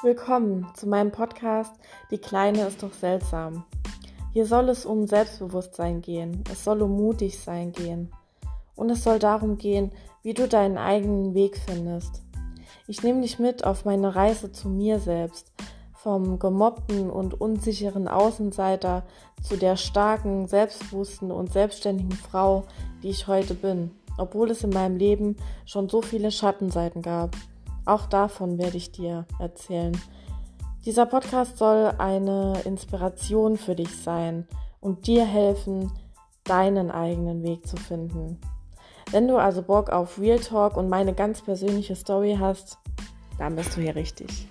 Willkommen zu meinem Podcast Die Kleine ist doch seltsam. Hier soll es um Selbstbewusstsein gehen, es soll um mutig sein gehen und es soll darum gehen, wie du deinen eigenen Weg findest. Ich nehme dich mit auf meine Reise zu mir selbst, vom gemobbten und unsicheren Außenseiter zu der starken, selbstbewussten und selbstständigen Frau, die ich heute bin, obwohl es in meinem Leben schon so viele Schattenseiten gab. Auch davon werde ich dir erzählen. Dieser Podcast soll eine Inspiration für dich sein und dir helfen, deinen eigenen Weg zu finden. Wenn du also Bock auf Real Talk und meine ganz persönliche Story hast, dann bist du hier richtig.